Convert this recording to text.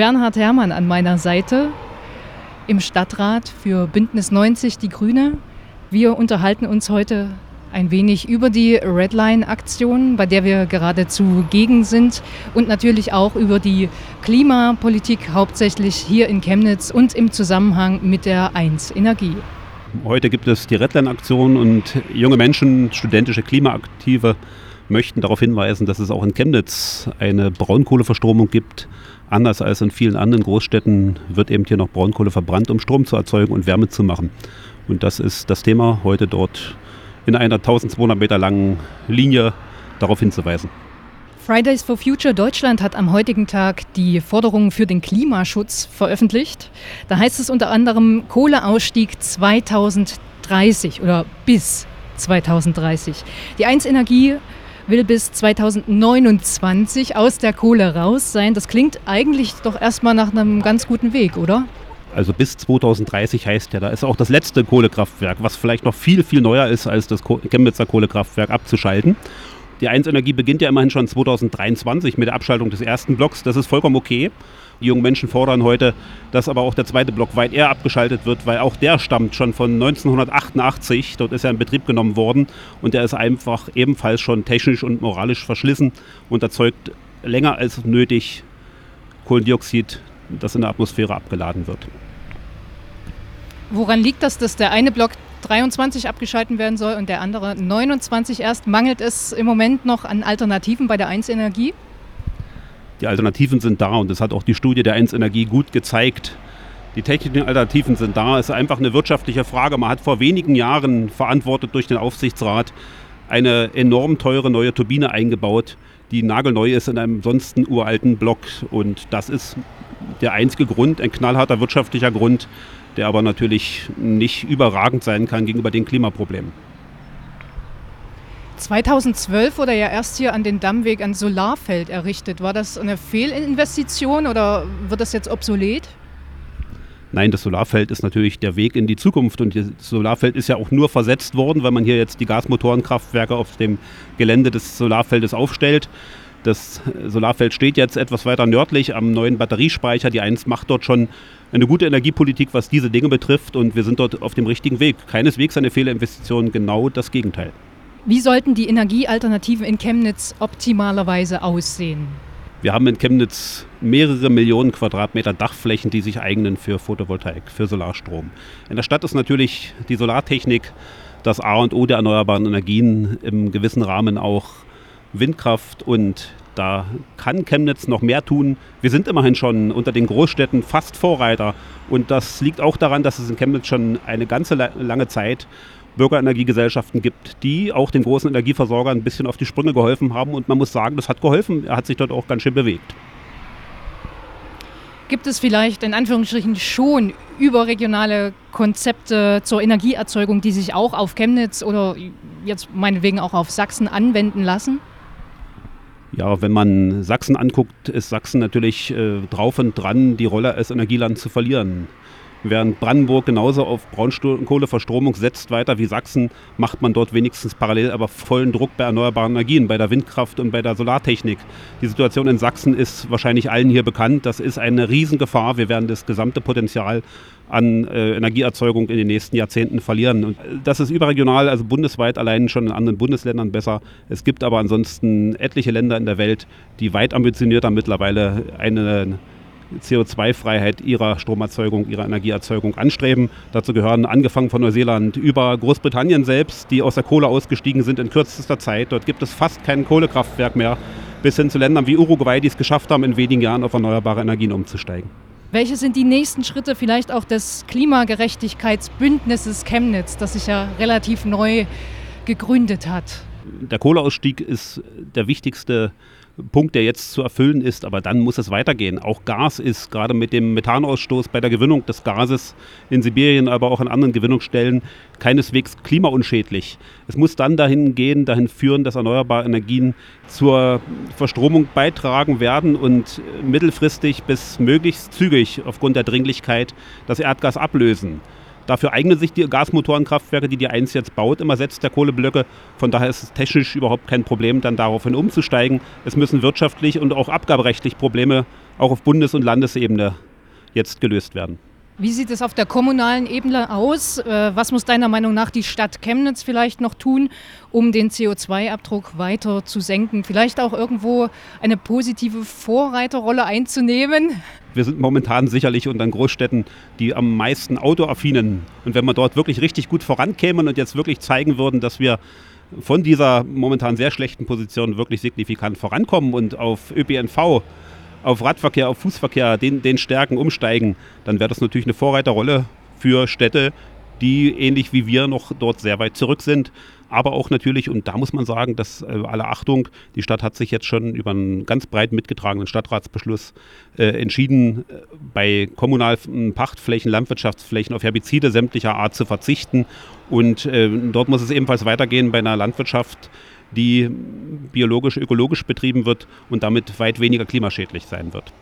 Bernhard Herrmann an meiner Seite im Stadtrat für Bündnis 90 Die Grüne. Wir unterhalten uns heute ein wenig über die Redline-Aktion, bei der wir geradezu gegen sind und natürlich auch über die Klimapolitik, hauptsächlich hier in Chemnitz und im Zusammenhang mit der 1 Energie. Heute gibt es die Redline-Aktion und junge Menschen, studentische Klimaaktive, möchten darauf hinweisen, dass es auch in Chemnitz eine Braunkohleverstromung gibt. Anders als in vielen anderen Großstädten wird eben hier noch Braunkohle verbrannt, um Strom zu erzeugen und Wärme zu machen. Und das ist das Thema heute dort in einer 1200 Meter langen Linie darauf hinzuweisen. Fridays for Future Deutschland hat am heutigen Tag die Forderungen für den Klimaschutz veröffentlicht. Da heißt es unter anderem Kohleausstieg 2030 oder bis 2030. Die 1 Energie will bis 2029 aus der Kohle raus sein. Das klingt eigentlich doch erstmal nach einem ganz guten Weg, oder? Also bis 2030 heißt ja, da ist auch das letzte Kohlekraftwerk, was vielleicht noch viel, viel neuer ist, als das Chemnitzer Kohlekraftwerk abzuschalten. Die 1 Energie beginnt ja immerhin schon 2023 mit der Abschaltung des ersten Blocks. Das ist vollkommen okay. Die jungen Menschen fordern heute, dass aber auch der zweite Block weit eher abgeschaltet wird, weil auch der stammt schon von 1988. Dort ist er in Betrieb genommen worden und der ist einfach ebenfalls schon technisch und moralisch verschlissen und erzeugt länger als nötig Kohlendioxid, das in der Atmosphäre abgeladen wird. Woran liegt das, dass der eine Block 23 abgeschalten werden soll und der andere 29 erst? Mangelt es im Moment noch an Alternativen bei der 1 Energie? Die Alternativen sind da und das hat auch die Studie der 1 Energie gut gezeigt. Die technischen Alternativen sind da. Es ist einfach eine wirtschaftliche Frage. Man hat vor wenigen Jahren verantwortet durch den Aufsichtsrat eine enorm teure neue Turbine eingebaut, die nagelneu ist in einem ansonsten uralten Block. Und das ist der einzige Grund, ein knallharter wirtschaftlicher Grund, der aber natürlich nicht überragend sein kann gegenüber den Klimaproblemen. 2012 wurde ja erst hier an den Dammweg ein Solarfeld errichtet. War das eine Fehlinvestition oder wird das jetzt obsolet? Nein, das Solarfeld ist natürlich der Weg in die Zukunft und das Solarfeld ist ja auch nur versetzt worden, weil man hier jetzt die Gasmotorenkraftwerke auf dem Gelände des Solarfeldes aufstellt. Das Solarfeld steht jetzt etwas weiter nördlich am neuen Batteriespeicher. Die 1 macht dort schon eine gute Energiepolitik, was diese Dinge betrifft und wir sind dort auf dem richtigen Weg. Keineswegs eine Fehlerinvestition, genau das Gegenteil. Wie sollten die Energiealternativen in Chemnitz optimalerweise aussehen? Wir haben in Chemnitz mehrere Millionen Quadratmeter Dachflächen, die sich eignen für Photovoltaik, für Solarstrom. In der Stadt ist natürlich die Solartechnik das A und O der erneuerbaren Energien, im gewissen Rahmen auch Windkraft und da kann Chemnitz noch mehr tun. Wir sind immerhin schon unter den Großstädten fast Vorreiter und das liegt auch daran, dass es in Chemnitz schon eine ganze lange Zeit Bürgerenergiegesellschaften gibt, die auch den großen Energieversorgern ein bisschen auf die Sprünge geholfen haben. Und man muss sagen, das hat geholfen. Er hat sich dort auch ganz schön bewegt. Gibt es vielleicht in Anführungsstrichen schon überregionale Konzepte zur Energieerzeugung, die sich auch auf Chemnitz oder jetzt meinetwegen auch auf Sachsen anwenden lassen? Ja, wenn man Sachsen anguckt, ist Sachsen natürlich äh, drauf und dran, die Rolle als Energieland zu verlieren. Während Brandenburg genauso auf Braunkohleverstromung setzt weiter wie Sachsen, macht man dort wenigstens parallel aber vollen Druck bei erneuerbaren Energien, bei der Windkraft und bei der Solartechnik. Die Situation in Sachsen ist wahrscheinlich allen hier bekannt. Das ist eine Riesengefahr. Wir werden das gesamte Potenzial an äh, Energieerzeugung in den nächsten Jahrzehnten verlieren. Und das ist überregional, also bundesweit allein schon in anderen Bundesländern besser. Es gibt aber ansonsten etliche Länder in der Welt, die weit ambitionierter mittlerweile eine CO2-Freiheit ihrer Stromerzeugung, ihrer Energieerzeugung anstreben. Dazu gehören angefangen von Neuseeland über Großbritannien selbst, die aus der Kohle ausgestiegen sind in kürzester Zeit. Dort gibt es fast kein Kohlekraftwerk mehr, bis hin zu Ländern wie Uruguay, die es geschafft haben, in wenigen Jahren auf erneuerbare Energien umzusteigen. Welche sind die nächsten Schritte vielleicht auch des Klimagerechtigkeitsbündnisses Chemnitz, das sich ja relativ neu gegründet hat? Der Kohleausstieg ist der wichtigste Punkt, der jetzt zu erfüllen ist, aber dann muss es weitergehen. Auch Gas ist gerade mit dem Methanausstoß bei der Gewinnung des Gases in Sibirien, aber auch an anderen Gewinnungsstellen keineswegs klimaunschädlich. Es muss dann dahin gehen, dahin führen, dass erneuerbare Energien zur Verstromung beitragen werden und mittelfristig bis möglichst zügig aufgrund der Dringlichkeit das Erdgas ablösen. Dafür eignen sich die Gasmotorenkraftwerke, die die 1 jetzt baut, im Ersatz der Kohleblöcke. Von daher ist es technisch überhaupt kein Problem, dann daraufhin umzusteigen. Es müssen wirtschaftlich und auch abgaberechtlich Probleme auch auf Bundes- und Landesebene jetzt gelöst werden. Wie sieht es auf der kommunalen Ebene aus? Äh, was muss deiner Meinung nach die Stadt Chemnitz vielleicht noch tun, um den CO2-Abdruck weiter zu senken? Vielleicht auch irgendwo eine positive Vorreiterrolle einzunehmen? Wir sind momentan sicherlich unter den Großstädten die am meisten autoaffinen. Und wenn wir dort wirklich richtig gut vorankämen und jetzt wirklich zeigen würden, dass wir von dieser momentan sehr schlechten Position wirklich signifikant vorankommen und auf ÖPNV auf Radverkehr, auf Fußverkehr, den, den Stärken umsteigen, dann wäre das natürlich eine Vorreiterrolle für Städte, die ähnlich wie wir noch dort sehr weit zurück sind. Aber auch natürlich, und da muss man sagen, dass äh, alle Achtung, die Stadt hat sich jetzt schon über einen ganz breit mitgetragenen Stadtratsbeschluss äh, entschieden, äh, bei kommunalen Pachtflächen, Landwirtschaftsflächen auf Herbizide sämtlicher Art zu verzichten. Und äh, dort muss es ebenfalls weitergehen bei einer Landwirtschaft, die biologisch, ökologisch betrieben wird und damit weit weniger klimaschädlich sein wird.